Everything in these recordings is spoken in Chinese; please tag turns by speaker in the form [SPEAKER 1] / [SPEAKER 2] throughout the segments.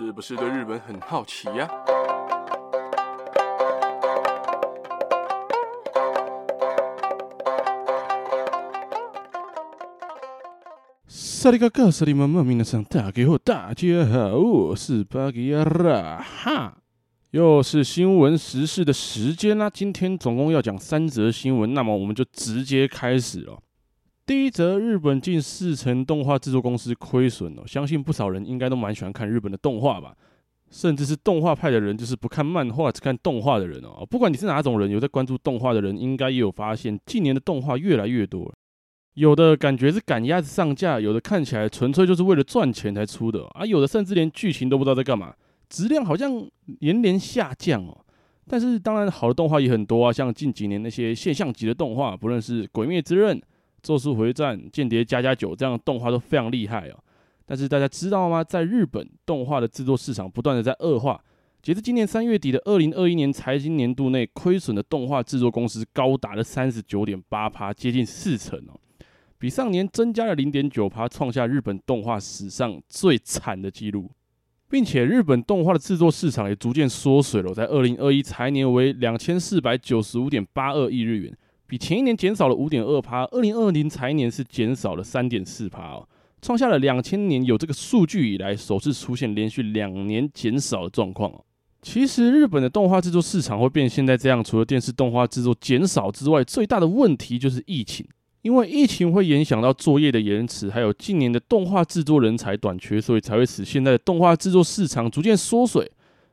[SPEAKER 1] 是不是对日本很好奇呀？萨利嘎嘎，萨利妈妈，皆さん大家好，大家好，我是巴吉亚拉哈，又是新闻时事的时间啦。今天总共要讲三则新闻，那么我们就直接开始了。第一则，日本近四成动画制作公司亏损哦，相信不少人应该都蛮喜欢看日本的动画吧，甚至是动画派的人，就是不看漫画只看动画的人哦。不管你是哪种人，有在关注动画的人，应该也有发现，近年的动画越来越多，有的感觉是赶鸭子上架，有的看起来纯粹就是为了赚钱才出的啊，有的甚至连剧情都不知道在干嘛，质量好像连连下降哦。但是当然，好的动画也很多啊，像近几年那些现象级的动画，不论是《鬼灭之刃》。咒术回战、间谍加加酒这样的动画都非常厉害哦，但是大家知道吗？在日本，动画的制作市场不断的在恶化。截至今年三月底的二零二一年财经年度内，亏损的动画制作公司高达了三十九点八趴，接近四成哦，比上年增加了零点九趴，创下日本动画史上最惨的记录，并且日本动画的制作市场也逐渐缩水了，在二零二一财年为两千四百九十五点八二亿日元。比前一年减少了五点二趴，二零二零财年是减少了三点四趴哦，创下了两千年有这个数据以来首次出现连续两年减少的状况哦。其实日本的动画制作市场会变现在这样，除了电视动画制作减少之外，最大的问题就是疫情，因为疫情会影响到作业的延迟，还有近年的动画制作人才短缺，所以才会使现在的动画制作市场逐渐缩水。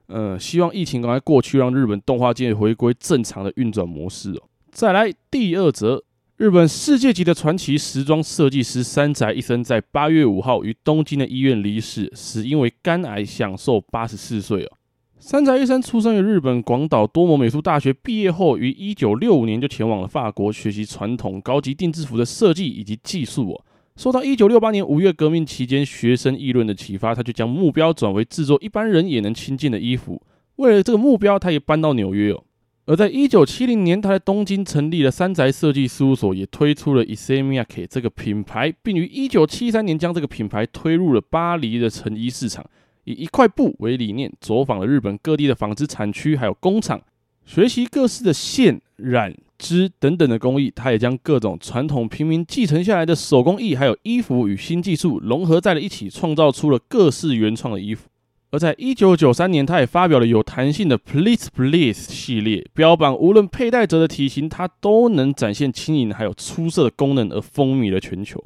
[SPEAKER 1] 呃，希望疫情赶快过去，让日本动画界回归正常的运转模式哦。再来第二则，日本世界级的传奇时装设计师三宅一生在八月五号于东京的医院离世，死因为肝癌，享寿八十四岁哦。三宅一生出生于日本广岛多摩美术大学，毕业后于一九六五年就前往了法国学习传统高级定制服的设计以及技术哦。受到一九六八年五月革命期间学生议论的启发，他就将目标转为制作一般人也能亲近的衣服。为了这个目标，他也搬到纽约哦。而在一九七零年，他在东京成立了三宅设计事务所，也推出了 Issey-miyake 这个品牌，并于一九七三年将这个品牌推入了巴黎的成衣市场。以一块布为理念，走访了日本各地的纺织产区，还有工厂，学习各式的线、染、织等等的工艺。他也将各种传统平民继承下来的手工艺，还有衣服与新技术融合在了一起，创造出了各式原创的衣服。而在一九九三年，他也发表了有弹性的 Please Please 系列，标榜无论佩戴者的体型，它都能展现轻盈还有出色的功能，而风靡了全球。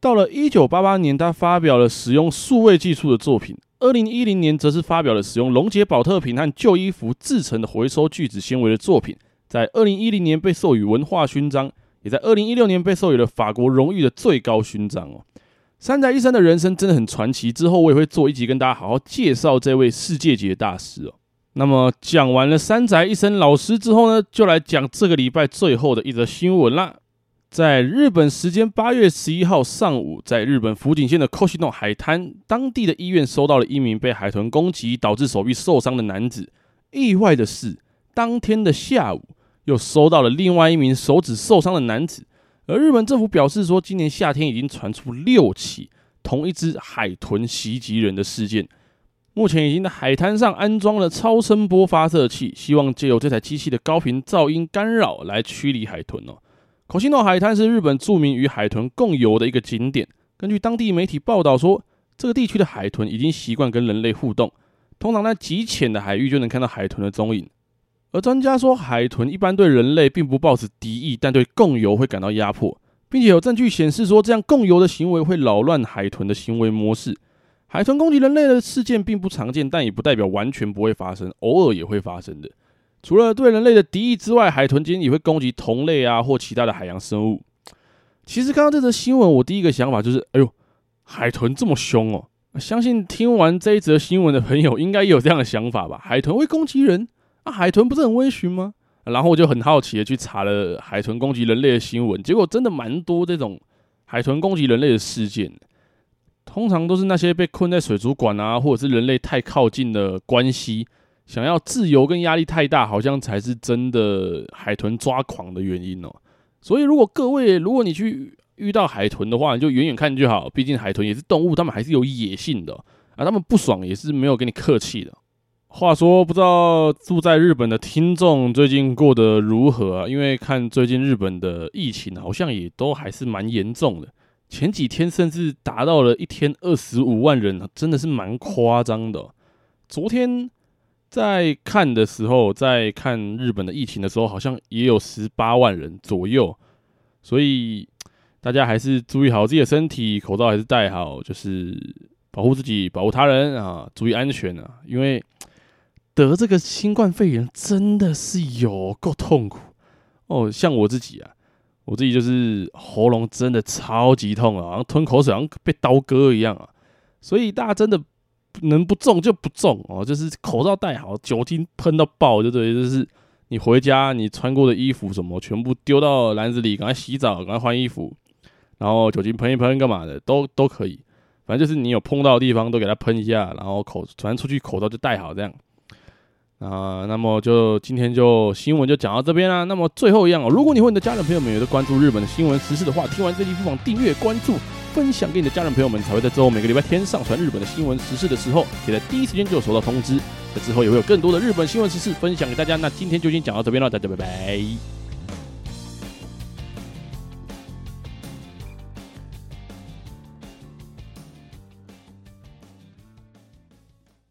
[SPEAKER 1] 到了一九八八年，他发表了使用数位技术的作品。二零一零年，则是发表了使用龙捷宝特瓶和旧衣服制成的回收聚酯纤维的作品。在二零一零年被授予文化勋章，也在二零一六年被授予了法国荣誉的最高勋章哦。三宅一生的人生真的很传奇，之后我也会做一集跟大家好好介绍这位世界级的大师哦。那么讲完了三宅一生老师之后呢，就来讲这个礼拜最后的一则新闻啦。在日本时间八月十一号上午，在日本福井县的 Koshino 海滩，当地的医院收到了一名被海豚攻击导致手臂受伤的男子。意外的是，当天的下午又收到了另外一名手指受伤的男子。而日本政府表示说，今年夏天已经传出六起同一只海豚袭击人的事件，目前已经在海滩上安装了超声波发射器，希望借由这台机器的高频噪音干扰来驱离海豚哦。口西诺海滩是日本著名与海豚共游的一个景点，根据当地媒体报道说，这个地区的海豚已经习惯跟人类互动，通常在极浅的海域就能看到海豚的踪影。而专家说，海豚一般对人类并不抱持敌意，但对共游会感到压迫，并且有证据显示说，这样共游的行为会扰乱海豚的行为模式。海豚攻击人类的事件并不常见，但也不代表完全不会发生，偶尔也会发生的。除了对人类的敌意之外，海豚今天也会攻击同类啊或其他的海洋生物。其实看到这则新闻，我第一个想法就是，哎呦，海豚这么凶哦！相信听完这一则新闻的朋友，应该也有这样的想法吧？海豚会攻击人？啊，海豚不是很温驯吗？然后我就很好奇的去查了海豚攻击人类的新闻，结果真的蛮多这种海豚攻击人类的事件。通常都是那些被困在水族馆啊，或者是人类太靠近的关系，想要自由跟压力太大，好像才是真的海豚抓狂的原因哦。所以如果各位，如果你去遇到海豚的话，你就远远看就好，毕竟海豚也是动物，它们还是有野性的。啊，他们不爽也是没有跟你客气的。话说，不知道住在日本的听众最近过得如何啊？因为看最近日本的疫情好像也都还是蛮严重的，前几天甚至达到了一天二十五万人，真的是蛮夸张的。昨天在看的时候，在看日本的疫情的时候，好像也有十八万人左右，所以大家还是注意好自己的身体，口罩还是戴好，就是保护自己，保护他人啊，注意安全啊，因为。得这个新冠肺炎真的是有够痛苦。哦，像我自己啊，我自己就是喉咙真的超级痛啊，好像吞口水好像被刀割一样啊，所以大家真的能不中就不中哦，就是口罩戴好，酒精喷到爆，就对，就是你回家你穿过的衣服什么全部丢到篮子里，赶快洗澡，赶快换衣服，然后酒精喷一喷干嘛的都都可以，反正就是你有碰到的地方都给它喷一下，然后口传出去口罩就戴好这样。啊，那么就今天就新闻就讲到这边啦。那么最后一样哦，如果你和你的家人朋友们也在关注日本的新闻时事的话，听完这期不妨订阅、关注、分享给你的家人朋友们，才会在之后每个礼拜天上传日本的新闻时事的时候，可以在第一时间就收到通知。那之后也会有更多的日本新闻时事分享给大家。那今天就先讲到这边了，大家拜拜。